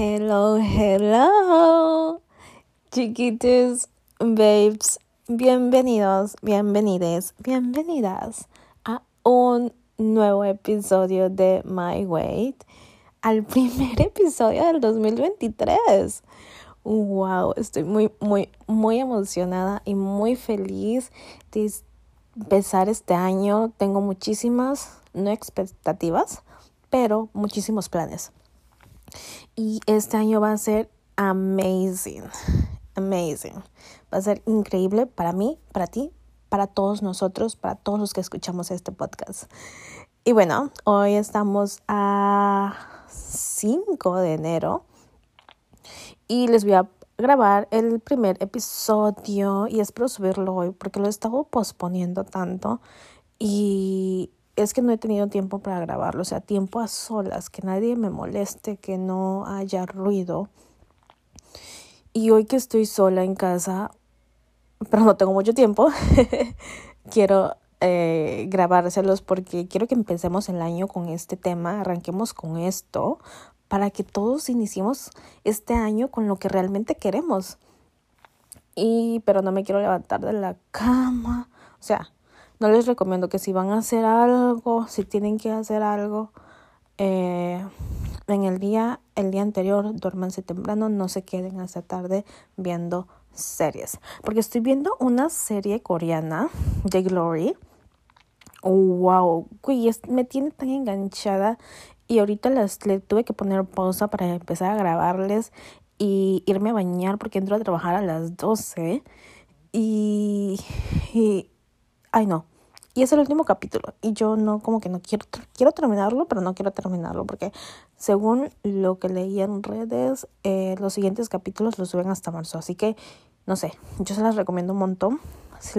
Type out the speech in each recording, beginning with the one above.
Hello, hello, chiquitos, babes, bienvenidos, bienvenides, bienvenidas a un nuevo episodio de My Weight, al primer episodio del 2023. Wow, estoy muy, muy, muy emocionada y muy feliz de empezar este año. Tengo muchísimas, no expectativas, pero muchísimos planes. Y este año va a ser amazing, amazing. Va a ser increíble para mí, para ti, para todos nosotros, para todos los que escuchamos este podcast. Y bueno, hoy estamos a 5 de enero y les voy a grabar el primer episodio y espero subirlo hoy porque lo he estado posponiendo tanto y es que no he tenido tiempo para grabarlo, o sea, tiempo a solas, que nadie me moleste, que no haya ruido. Y hoy que estoy sola en casa, pero no tengo mucho tiempo, quiero eh, grabárselos porque quiero que empecemos el año con este tema, arranquemos con esto, para que todos iniciemos este año con lo que realmente queremos. Y, pero no me quiero levantar de la cama, o sea, no les recomiendo que si van a hacer algo, si tienen que hacer algo eh, en el día, el día anterior, duérmanse temprano, no se queden hasta tarde viendo series. Porque estoy viendo una serie coreana de Glory. wow, me tiene tan enganchada y ahorita las, le tuve que poner pausa para empezar a grabarles y irme a bañar porque entro a trabajar a las 12 y, y ay no. Y es el último capítulo. Y yo no, como que no quiero, quiero terminarlo, pero no quiero terminarlo. Porque según lo que leí en redes, eh, los siguientes capítulos los suben hasta marzo. Así que, no sé, yo se las recomiendo un montón.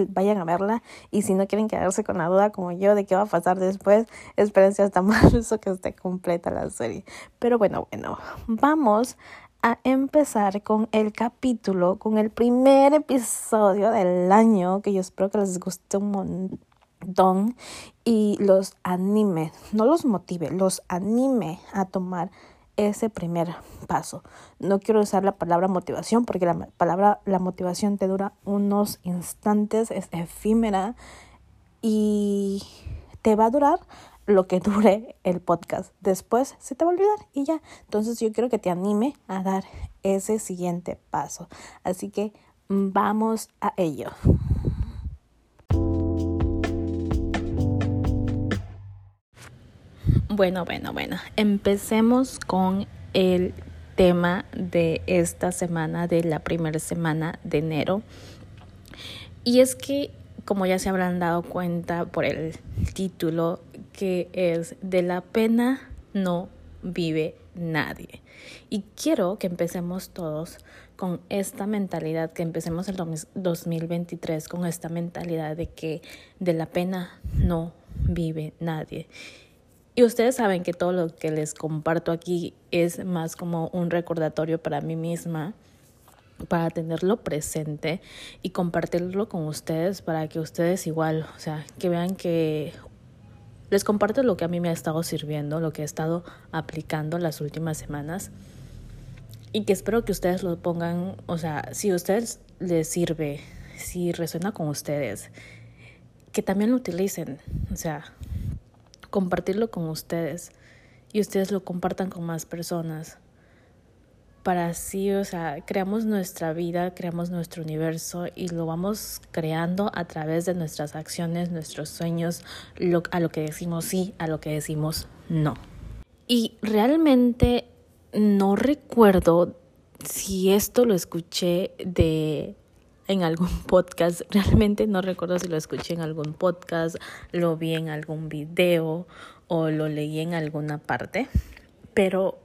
Vayan a verla. Y si no quieren quedarse con la duda como yo de qué va a pasar después, espérense hasta marzo que esté completa la serie. Pero bueno, bueno, vamos a empezar con el capítulo, con el primer episodio del año, que yo espero que les guste un montón y los anime, no los motive, los anime a tomar ese primer paso. No quiero usar la palabra motivación porque la palabra, la motivación te dura unos instantes, es efímera y te va a durar lo que dure el podcast. Después se te va a olvidar y ya. Entonces yo quiero que te anime a dar ese siguiente paso. Así que vamos a ello. Bueno, bueno, bueno. Empecemos con el tema de esta semana, de la primera semana de enero. Y es que, como ya se habrán dado cuenta por el título, que es de la pena no vive nadie. Y quiero que empecemos todos con esta mentalidad, que empecemos el 2023 con esta mentalidad de que de la pena no vive nadie. Y ustedes saben que todo lo que les comparto aquí es más como un recordatorio para mí misma, para tenerlo presente y compartirlo con ustedes para que ustedes igual, o sea, que vean que les comparto lo que a mí me ha estado sirviendo, lo que he estado aplicando las últimas semanas y que espero que ustedes lo pongan, o sea, si a ustedes les sirve, si resuena con ustedes, que también lo utilicen, o sea, compartirlo con ustedes y ustedes lo compartan con más personas para así, o sea, creamos nuestra vida, creamos nuestro universo y lo vamos creando a través de nuestras acciones, nuestros sueños, a lo que decimos sí, a lo que decimos no. Y realmente no recuerdo si esto lo escuché de en algún podcast, realmente no recuerdo si lo escuché en algún podcast, lo vi en algún video o lo leí en alguna parte, pero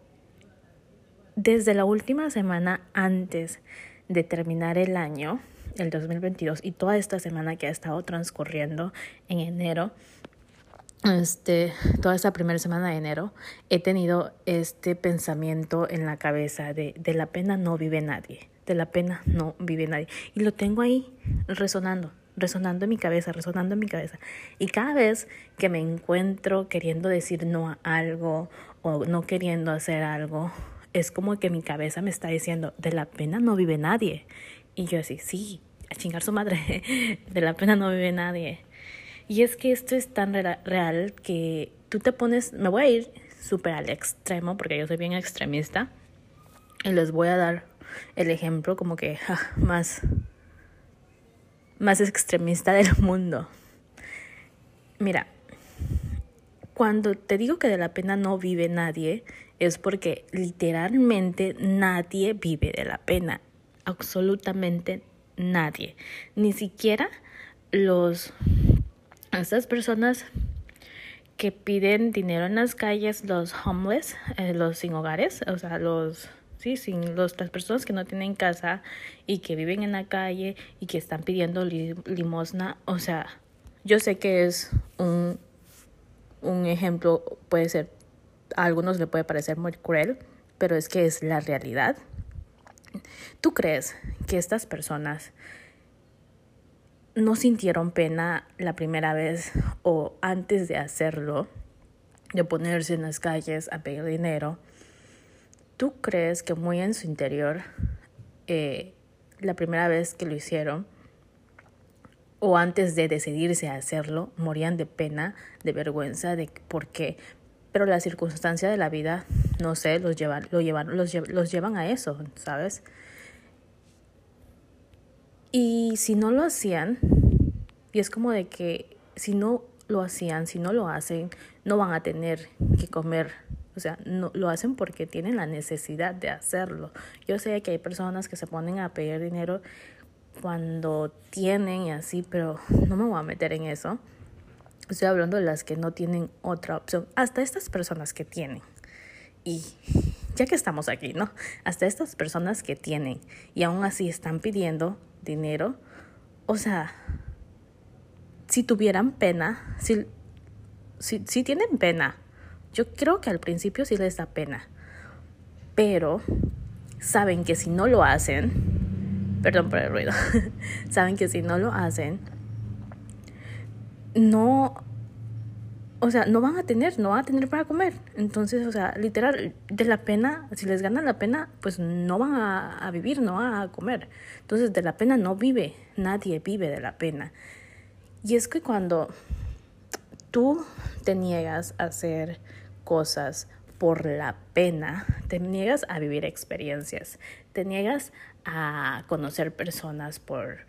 desde la última semana antes de terminar el año, el 2022, y toda esta semana que ha estado transcurriendo en enero, este, toda esta primera semana de enero, he tenido este pensamiento en la cabeza de, de la pena no vive nadie, de la pena no vive nadie. Y lo tengo ahí resonando, resonando en mi cabeza, resonando en mi cabeza. Y cada vez que me encuentro queriendo decir no a algo o no queriendo hacer algo, es como que mi cabeza me está diciendo, de la pena no vive nadie. Y yo así, sí, a chingar su madre, de la pena no vive nadie. Y es que esto es tan real que tú te pones, me voy a ir súper al extremo porque yo soy bien extremista y les voy a dar el ejemplo como que más más extremista del mundo. Mira, cuando te digo que de la pena no vive nadie, es porque literalmente nadie vive de la pena. Absolutamente nadie. Ni siquiera los estas personas que piden dinero en las calles, los homeless, eh, los sin hogares, o sea, los sí, sin las personas que no tienen casa y que viven en la calle y que están pidiendo limosna, o sea, yo sé que es un, un ejemplo, puede ser, a algunos le puede parecer muy cruel, pero es que es la realidad. ¿Tú crees que estas personas no sintieron pena la primera vez o antes de hacerlo, de ponerse en las calles a pedir dinero, ¿tú crees que muy en su interior, eh, la primera vez que lo hicieron, o antes de decidirse a hacerlo, morían de pena, de vergüenza, de por qué? Pero la circunstancia de la vida, no sé, los llevan, lo llevan, los, los llevan a eso, ¿sabes? Y si no lo hacían, y es como de que si no lo hacían, si no lo hacen, no van a tener que comer. O sea, no lo hacen porque tienen la necesidad de hacerlo. Yo sé que hay personas que se ponen a pedir dinero cuando tienen y así, pero no me voy a meter en eso. Estoy hablando de las que no tienen otra opción. Hasta estas personas que tienen. Y ya que estamos aquí, ¿no? Hasta estas personas que tienen y aún así están pidiendo dinero, o sea, si tuvieran pena, si, si, tienen pena, yo creo que al principio sí les da pena, pero saben que si no lo hacen, perdón por el ruido, saben que si no lo hacen, no o sea, no van a tener, no van a tener para comer. Entonces, o sea, literal, de la pena, si les gana la pena, pues no van a, vivir, no van a comer. Entonces, de la pena no vive, nadie vive de la pena. Y es que cuando tú te niegas a hacer cosas por la pena, te niegas a vivir experiencias, te niegas a conocer personas por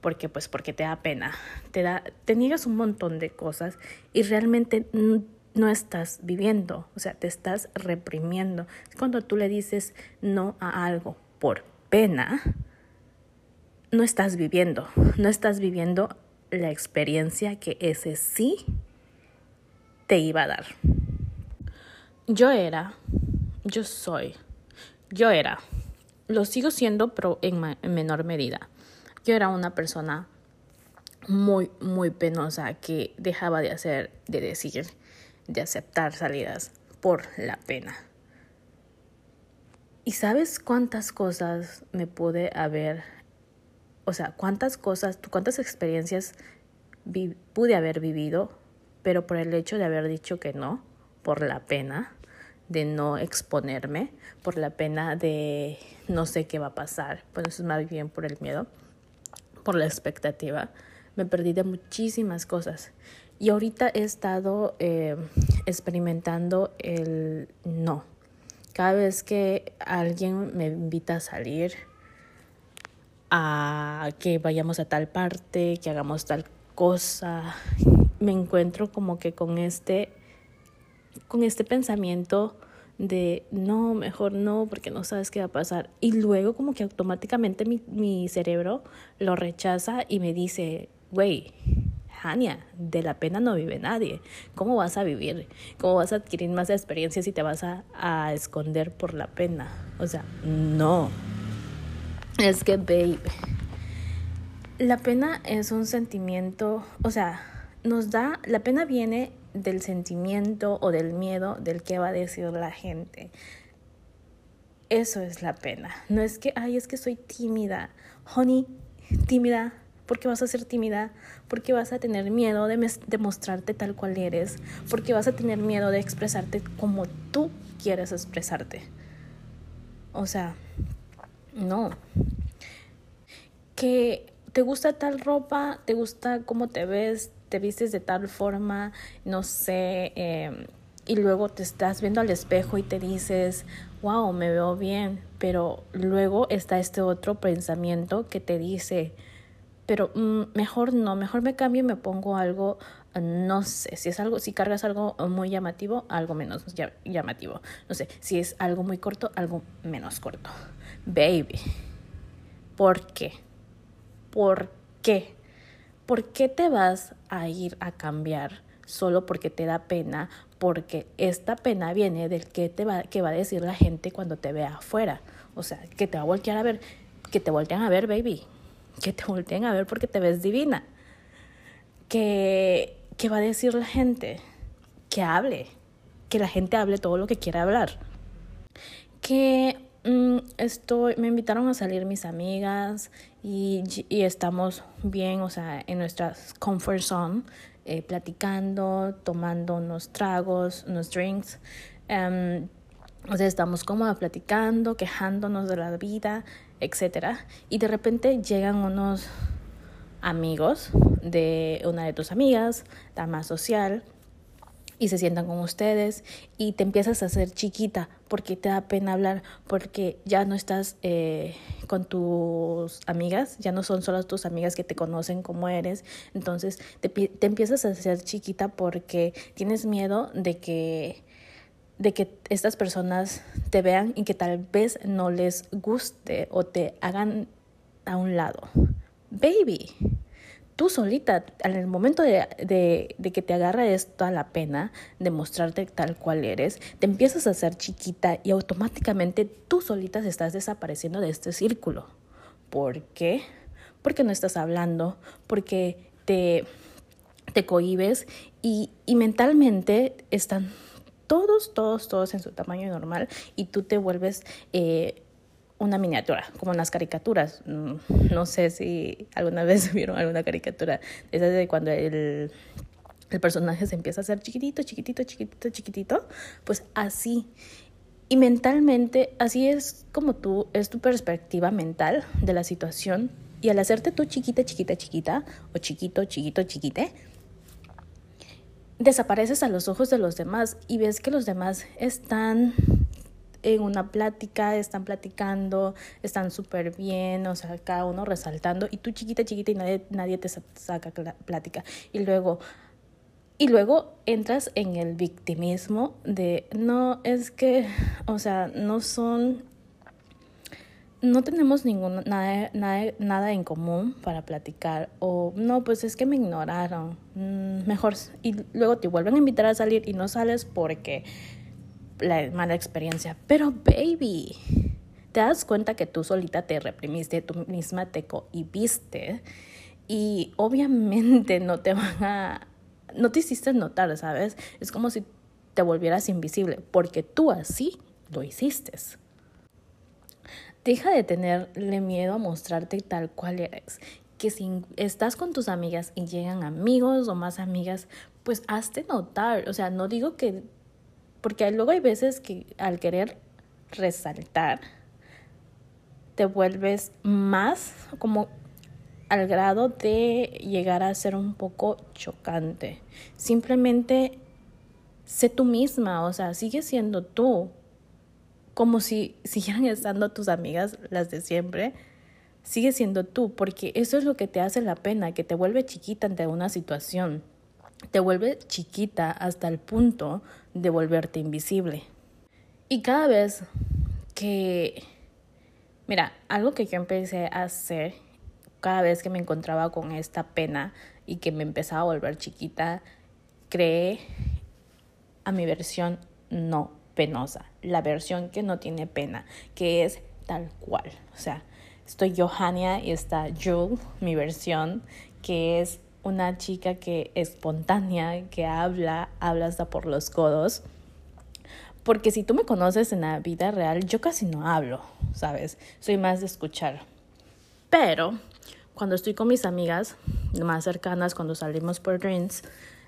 porque pues porque te da pena, te da te niegas un montón de cosas y realmente no estás viviendo, o sea, te estás reprimiendo. Cuando tú le dices no a algo por pena, no estás viviendo, no estás viviendo la experiencia que ese sí te iba a dar. Yo era, yo soy, yo era, lo sigo siendo, pero en menor medida yo era una persona muy, muy penosa que dejaba de hacer, de decir, de aceptar salidas por la pena. ¿Y sabes cuántas cosas me pude haber, o sea, cuántas cosas, cuántas experiencias pude haber vivido, pero por el hecho de haber dicho que no, por la pena de no exponerme, por la pena de no sé qué va a pasar, pues eso es más bien por el miedo por la expectativa, me perdí de muchísimas cosas. Y ahorita he estado eh, experimentando el no. Cada vez que alguien me invita a salir, a que vayamos a tal parte, que hagamos tal cosa, me encuentro como que con este, con este pensamiento de no, mejor no, porque no sabes qué va a pasar. Y luego como que automáticamente mi, mi cerebro lo rechaza y me dice, güey, Hania, de la pena no vive nadie. ¿Cómo vas a vivir? ¿Cómo vas a adquirir más experiencias si te vas a, a esconder por la pena? O sea, no. Es que, babe, la pena es un sentimiento, o sea, nos da, la pena viene del sentimiento o del miedo del que va a decir la gente. Eso es la pena. No es que, ay, es que soy tímida. Honey, tímida. ¿Por qué vas a ser tímida? Porque vas a tener miedo de, mostrarte tal cual eres. Porque vas a tener miedo de expresarte como tú quieres expresarte. O sea, no. Que te gusta tal ropa, te gusta cómo te ves, te vistes de tal forma, no sé, em, y luego te estás viendo al espejo y te dices, wow, me veo bien, pero luego está este otro pensamiento que te dice, pero mm, mejor no, mejor me cambio y me pongo algo, no sé, si es algo, si cargas algo muy llamativo, algo menos llamativo, no sé, si es algo muy corto, algo menos corto. Baby, ¿por qué? ¿Por qué? ¿Por qué te vas a ir a cambiar solo porque te da pena? Porque esta pena viene del que te va, va a decir la gente cuando te vea afuera. O sea, que te va a voltear a ver, que te voltean a ver, baby. Que te volteen a ver porque te ves divina. Que, que va a decir la gente. Que hable. Que la gente hable todo lo que quiera hablar. Que Mm, estoy, me invitaron a salir mis amigas y, y estamos bien, o sea, en nuestra comfort zone, eh, platicando, tomando unos tragos, unos drinks. Um, o sea, estamos como platicando, quejándonos de la vida, etc. Y de repente llegan unos amigos de una de tus amigas, la más social, y se sientan con ustedes y te empiezas a hacer chiquita porque te da pena hablar, porque ya no estás eh, con tus amigas, ya no son solo tus amigas que te conocen como eres, entonces te, te empiezas a hacer chiquita porque tienes miedo de que de que estas personas te vean y que tal vez no les guste o te hagan a un lado. Baby, tú solita, en el momento de, de, que te agarra esto a la pena de mostrarte tal cual eres, te empiezas a hacer chiquita y automáticamente tú solita estás desapareciendo de este círculo. ¿Por qué? Porque no estás hablando, porque te, te cohibes y, y mentalmente están todos, todos, todos en su tamaño normal y tú te vuelves... Eh, una miniatura, como las caricaturas. Mm, no sé si alguna vez vieron alguna caricatura. Es de cuando el, el personaje se empieza a hacer chiquitito, chiquitito, chiquitito, chiquitito. Pues así. Y mentalmente, así es como tú, es tu perspectiva mental de la situación. Y al hacerte tú chiquita, chiquita, chiquita, o chiquito, chiquito, chiquite, desapareces a los ojos de los demás y ves que los demás están en una plática, están platicando, están súper bien, o sea, cada uno resaltando, y tú chiquita, chiquita y nadie, nadie te saca plática. Y luego, y luego entras en el victimismo de, no, es que, o sea, no son, no tenemos ningún, nada, nada, nada en común para platicar, o no, pues es que me ignoraron, mm, mejor, y luego te vuelven a invitar a salir y no sales porque la mala experiencia. Pero baby, te das cuenta que tú solita te reprimiste, tú misma te cohibiste y obviamente no te van a, no te hiciste notar, ¿sabes? Es como si te volvieras invisible porque tú así lo hiciste. Deja de tenerle miedo a mostrarte tal cual eres. Que si estás con tus amigas y llegan amigos o más amigas, pues hazte notar. O sea, no digo que porque luego hay veces que al querer resaltar, te vuelves más como al grado de llegar a ser un poco chocante. Simplemente sé tú misma, o sea, sigue siendo tú, como si siguieran estando tus amigas, las de siempre. Sigue siendo tú, porque eso es lo que te hace la pena, que te vuelve chiquita ante una situación te vuelve chiquita hasta el punto de volverte invisible. Y cada vez que, mira, algo que yo empecé a hacer cada vez que me encontraba con esta pena y que me empezaba a volver chiquita, creé a mi versión no penosa, la versión que no tiene pena, que es tal cual. O sea, estoy Johannia y está Jewel, mi versión, que es una chica que espontánea, que habla, habla hasta por los codos. Porque si tú me conoces en la vida real, yo casi no hablo, ¿sabes? Soy más de escuchar. Pero cuando estoy con mis amigas más cercanas, cuando salimos por drinks,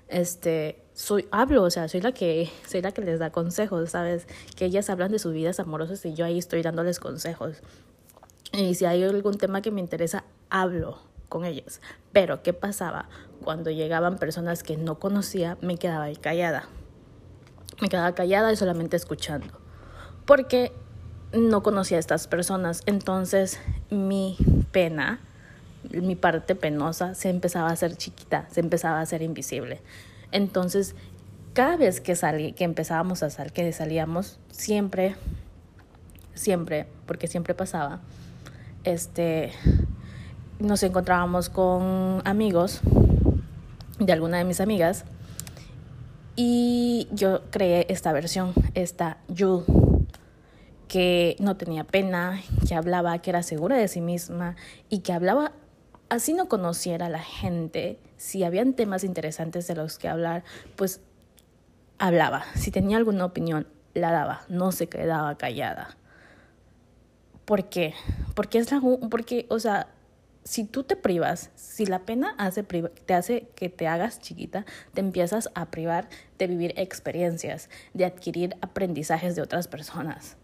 este, soy, hablo, o sea, soy la que, soy la que les da consejos, ¿sabes? Que ellas hablan de sus vidas amorosas y yo ahí estoy dándoles consejos. Y si hay algún tema que me interesa, hablo con ellas. Pero, ¿qué pasaba? Cuando llegaban personas que no conocía, me quedaba ahí callada. Me quedaba callada y solamente escuchando. Porque no conocía a estas personas. Entonces, mi pena, mi parte penosa, se empezaba a hacer chiquita, se empezaba a hacer invisible. Entonces, cada vez que salí, que empezábamos a salir, que salíamos, siempre, siempre, porque siempre pasaba, este, nos encontrábamos con amigos de alguna de mis amigas y yo creé esta versión, esta Yul, que no tenía pena, que hablaba, que era segura de sí misma y que hablaba así no conociera a la gente, si habían temas interesantes de los que hablar, pues hablaba. Si tenía alguna opinión, la daba, no se quedaba callada. ¿Por qué? Porque es la porque, o sea, si tú te privas, si la pena hace te hace que te hagas chiquita, te empiezas a privar de vivir experiencias, de adquirir aprendizajes de otras personas.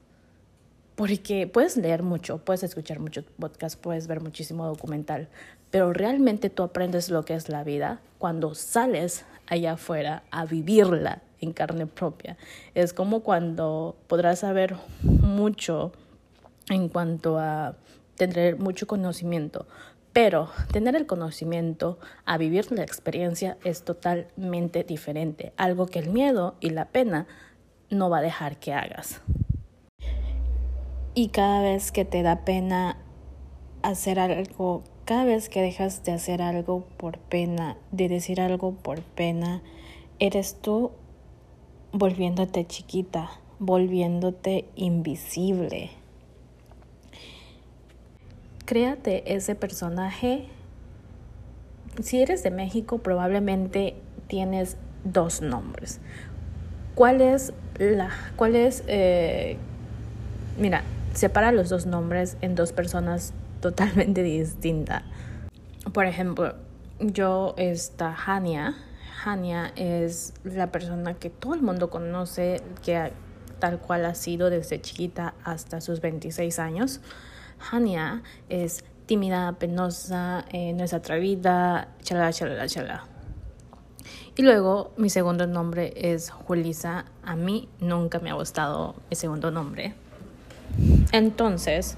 Porque puedes leer mucho, puedes escuchar mucho podcast, puedes ver muchísimo documental, pero realmente tú aprendes lo que es la vida cuando sales allá afuera a vivirla en carne propia. Es como cuando podrás saber mucho en cuanto a tener mucho conocimiento, pero tener el conocimiento a vivir la experiencia es totalmente diferente, algo que el miedo y la pena no va a dejar que hagas. Y cada vez que te da pena hacer algo, cada vez que dejas de hacer algo por pena, de decir algo por pena, eres tú volviéndote chiquita, volviéndote invisible créate ese personaje. Si eres de México, probablemente tienes dos nombres. ¿Cuál es la, cuál es, eh, mira, separa los dos nombres en dos personas totalmente distintas. Por ejemplo, yo, esta Hania, Hania es la persona que todo el mundo conoce, que tal cual ha sido desde chiquita hasta sus 26 años. Hania es tímida, penosa, eh, no es atrevida, chalala, chalala, chalala. Y luego mi segundo nombre es Julisa. A mí nunca me ha gustado mi segundo nombre. Entonces,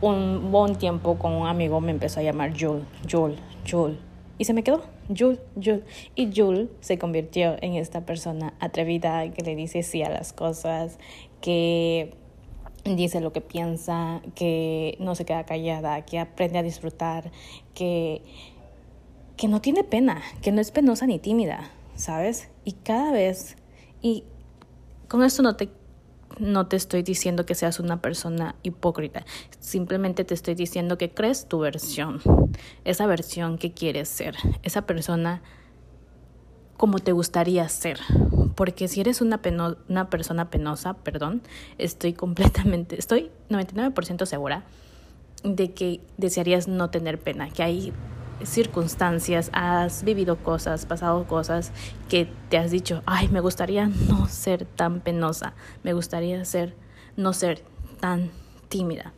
un buen tiempo con un amigo me empezó a llamar Jul, Jul, Jul. Y se me quedó, Jul, Jul. Y Jul se convirtió en esta persona atrevida que le dice sí a las cosas, que dice lo que piensa, que no se queda callada, que aprende a disfrutar, que, que no tiene pena, que no es penosa ni tímida, ¿sabes? Y cada vez, y con esto no te, no te estoy diciendo que seas una persona hipócrita, simplemente te estoy diciendo que crees tu versión, esa versión que quieres ser, esa persona como te gustaría ser, porque si eres una, una persona penosa, perdón, estoy completamente, estoy 99% segura de que desearías no tener pena, que hay circunstancias, has vivido cosas, pasado cosas que te has dicho, ay, me gustaría no ser tan penosa, me gustaría ser, no ser tan tímida.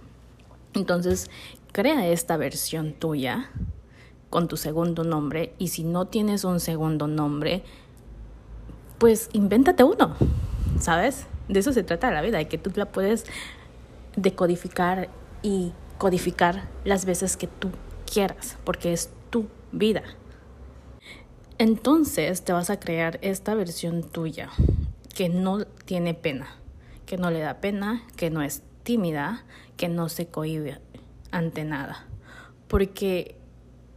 Entonces, crea esta versión tuya con tu segundo nombre y si no tienes un segundo nombre, pues invéntate uno, ¿sabes? De eso se trata la vida, de que tú la puedes decodificar y codificar las veces que tú quieras, porque es tu vida. Entonces te vas a crear esta versión tuya que no tiene pena, que no le da pena, que no es tímida, que no se cohibe ante nada. Porque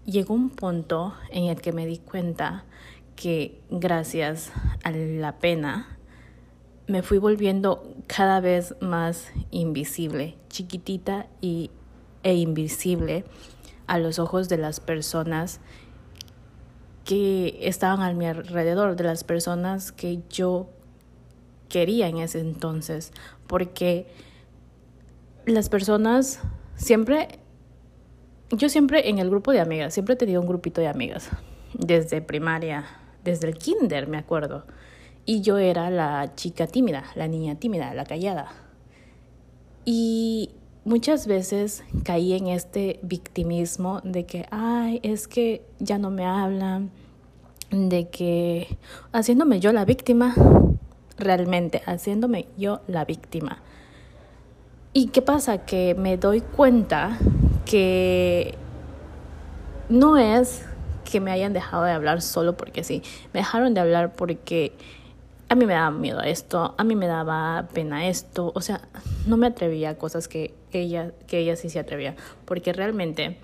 llegó un punto en el que me di cuenta que gracias a la pena me fui volviendo cada vez más invisible, chiquitita y, e invisible a los ojos de las personas que estaban a mi alrededor, de las personas que yo quería en ese entonces, porque las personas siempre, yo siempre en el grupo de amigas, siempre he tenido un grupito de amigas, desde primaria, desde el kinder, me acuerdo. Y yo era la chica tímida, la niña tímida, la callada. Y muchas veces caí en este victimismo de que, ay, es que ya no me hablan, de que haciéndome yo la víctima, realmente haciéndome yo la víctima. ¿Y qué pasa? Que me doy cuenta que no es que me hayan dejado de hablar solo porque sí, me dejaron de hablar porque a mí me daba miedo esto, a mí me daba pena esto, o sea, no me atrevía a cosas que ella, que ella sí se atrevía, porque realmente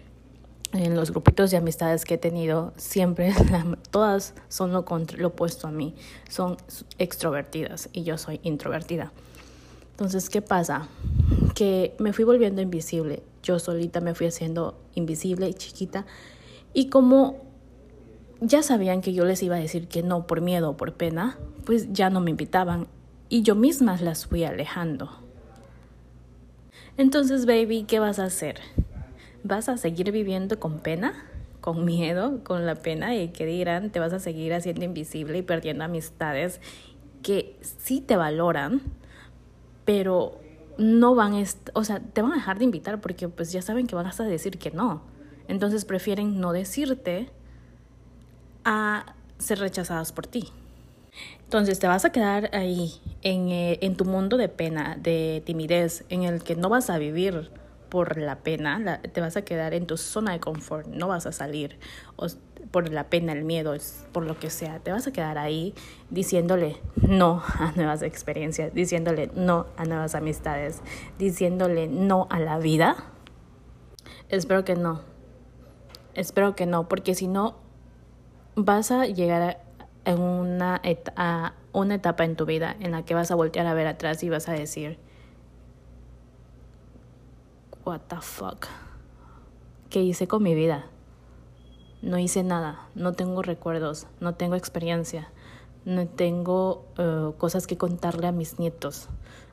en los grupitos de amistades que he tenido, siempre todas son lo, lo opuesto a mí, son extrovertidas y yo soy introvertida. Entonces, ¿qué pasa? Que me fui volviendo invisible, yo solita me fui haciendo invisible y chiquita, y como ya sabían que yo les iba a decir que no por miedo o por pena, pues ya no me invitaban y yo misma las fui alejando. Entonces, baby, ¿qué vas a hacer? ¿Vas a seguir viviendo con pena? ¿Con miedo? ¿Con la pena? ¿Y que dirán? ¿Te vas a seguir haciendo invisible y perdiendo amistades que sí te valoran, pero no van, o sea, te van a dejar de invitar porque pues ya saben que van a decir que no. Entonces prefieren no decirte a ser rechazadas por ti. Entonces te vas a quedar ahí en, eh, en, tu mundo de pena, de timidez, en el que no vas a vivir por la pena, te vas a quedar en tu zona de confort, no vas a salir por la pena, el miedo, por lo que sea, te vas a quedar ahí diciéndole no a nuevas experiencias, diciéndole no a nuevas amistades, diciéndole no a la vida. Espero que no, espero que no, porque si no vas a llegar a una, a una etapa en tu vida en la que vas a voltear a ver atrás y vas a decir, what the fuck, ¿qué hice con mi vida? No hice nada, no tengo recuerdos, no tengo experiencia, no tengo eh, cosas que contarle a mis nietos,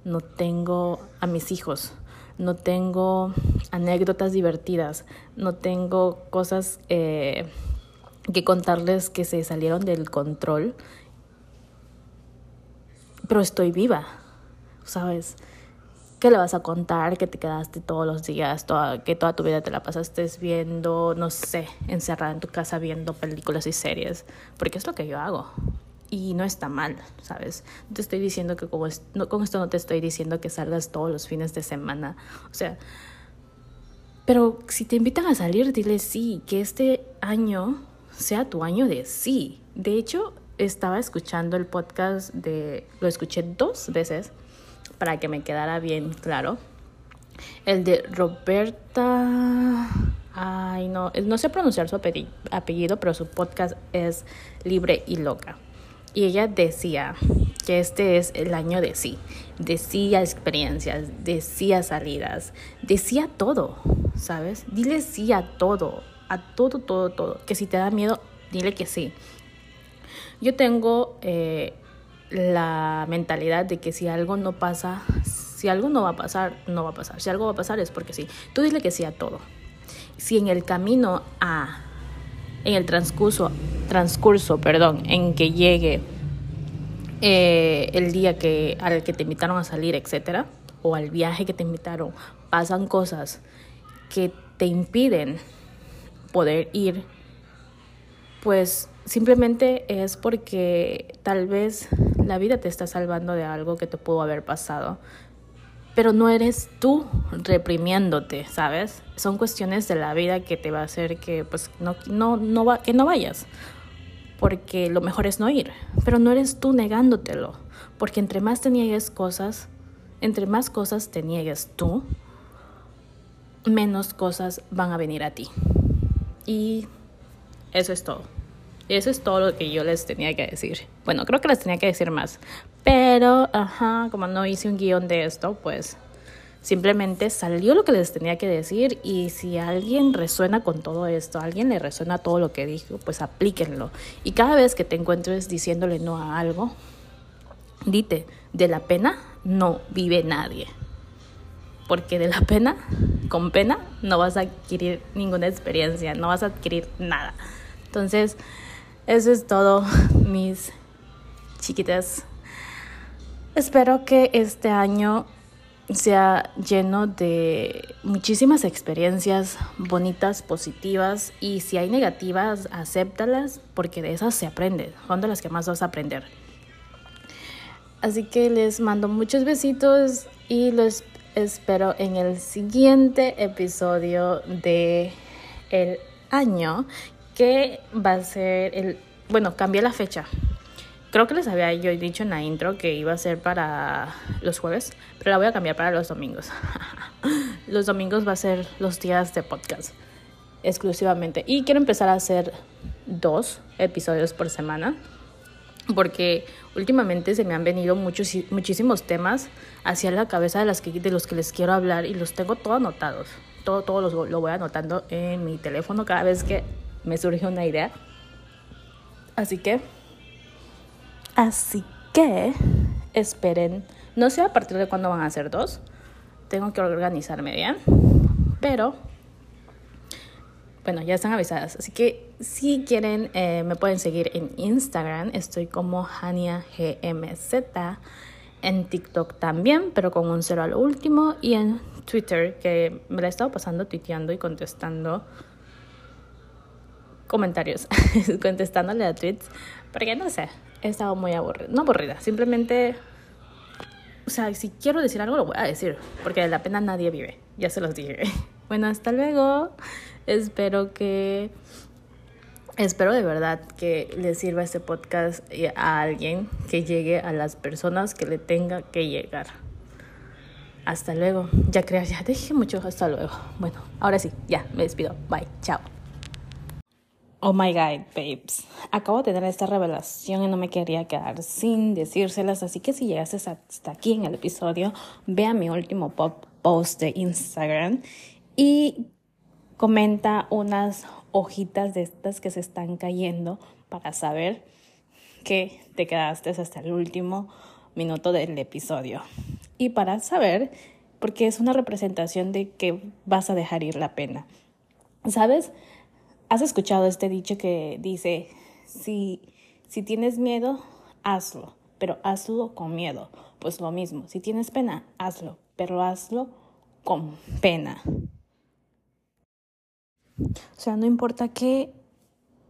no tengo a mis hijos, no tengo anécdotas divertidas, no tengo cosas eh, que contarles que se salieron del control, pero estoy viva, ¿sabes? ¿Qué le vas a contar? Que te quedaste todos los días, toda, que toda tu vida te la pasaste viendo, no sé, encerrada en tu casa viendo películas y series, porque es lo que yo hago. Y no está mal, ¿sabes? No te estoy diciendo que como no, con esto no te estoy diciendo que salgas todos los fines de semana. O sea, pero si te invitan a salir, dile sí, que este año sea tu año de sí. De hecho, estaba escuchando el podcast de, lo escuché dos veces para que me quedara bien claro. El de Roberta, ay no, no sé pronunciar su apellido, pero su podcast es Libre y Loca. Y ella decía que este es el año de sí. Decía experiencias, decía salidas, decía todo, ¿sabes? Dile sí a todo a todo, todo, todo. Que si te da miedo, dile que sí. Yo tengo eh, la mentalidad de que si algo no pasa, si algo no va a pasar, no va a pasar. Si algo va a pasar es porque sí. Tú dile que sí a todo. Si en el camino a, en el transcurso, transcurso, perdón, en que llegue eh, el día que, al que te invitaron a salir, etcétera, o al viaje que te invitaron, pasan cosas que te impiden poder ir, pues simplemente es porque tal vez la vida te está salvando de algo que te pudo haber pasado, pero no eres tú reprimiéndote, ¿sabes? Son cuestiones de la vida que te va a hacer que pues no, no, no va, que no vayas, porque lo mejor es no ir, pero no eres tú negándotelo, porque entre más te niegues cosas, entre más cosas te niegues tú, menos cosas van a venir a ti. Y eso es todo. Eso es todo lo que yo les tenía que decir. Bueno, creo que les tenía que decir más. Pero, ajá, como no hice un guion de esto, pues simplemente salió lo que les tenía que decir. Y si alguien resuena con todo esto, alguien le resuena todo lo que dijo, pues aplíquenlo. Y cada vez que te encuentres diciéndole no a algo, dite, de la pena no vive nadie porque de la pena, con pena, no vas a adquirir ninguna experiencia, no vas a adquirir nada. Entonces, eso es todo, mis chiquitas. Espero que este año sea lleno de muchísimas experiencias bonitas, positivas y si hay negativas, acéptalas porque de esas se aprende, son de las que más vas a aprender. Así que les mando muchos besitos y los espero en el siguiente episodio de el año que va a ser el bueno, cambié la fecha Creo que les había yo dicho en la intro que iba a ser para los jueves, pero la voy a cambiar para los domingos. los domingos va a ser los días de podcast exclusivamente. Y quiero empezar a hacer dos episodios por semana, porque últimamente se me han venido muchos, muchísimos temas hacia la cabeza de, las que, de los que les quiero hablar y los tengo todos anotados. Todo, todo lo voy anotando en mi teléfono cada vez que me surge una idea. Así que Así que esperen, no sé a partir de cuándo van a ser dos, tengo que organizarme bien, pero bueno, ya están avisadas. Así que si quieren, eh, me pueden seguir en Instagram, estoy como Hania GMZ, en TikTok también, pero con un cero al último, y en Twitter, que me la he estado pasando tuiteando y contestando comentarios, contestándole a tweets, porque no sé, he estado muy aburrida, no aburrida, simplemente, o sea, si quiero decir algo lo voy a decir, porque de la pena nadie vive, ya se los dije. Bueno, hasta luego, espero que, espero de verdad que le sirva este podcast a alguien, que llegue a las personas que le tenga que llegar. Hasta luego. Ya creo, ya dije mucho. Hasta luego. Bueno, ahora sí, ya, me despido. Bye, chao. Oh my God, babes. Acabo de tener esta revelación y no me quería quedar sin decírselas. Así que si llegaste hasta aquí en el episodio, vea mi último post de Instagram y comenta unas hojitas de estas que se están cayendo para saber que te quedaste hasta el último minuto del episodio. Y para saber, porque es una representación de que vas a dejar ir la pena. ¿Sabes? ¿Has escuchado este dicho que dice, si, si tienes miedo, hazlo, pero hazlo con miedo? Pues lo mismo, si tienes pena, hazlo, pero hazlo con pena. O sea, no importa qué,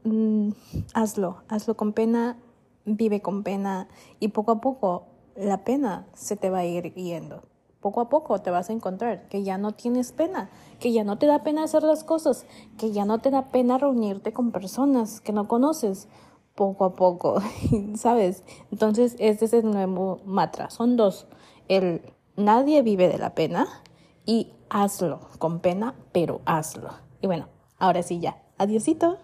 mm, hazlo, hazlo con pena, vive con pena y poco a poco la pena se te va a ir yendo poco a poco te vas a encontrar que ya no tienes pena, que ya no te da pena hacer las cosas, que ya no te da pena reunirte con personas que no conoces poco a poco, ¿sabes? Entonces, este es el nuevo matra. Son dos. El nadie vive de la pena y hazlo con pena, pero hazlo. Y bueno, ahora sí ya. Adiosito.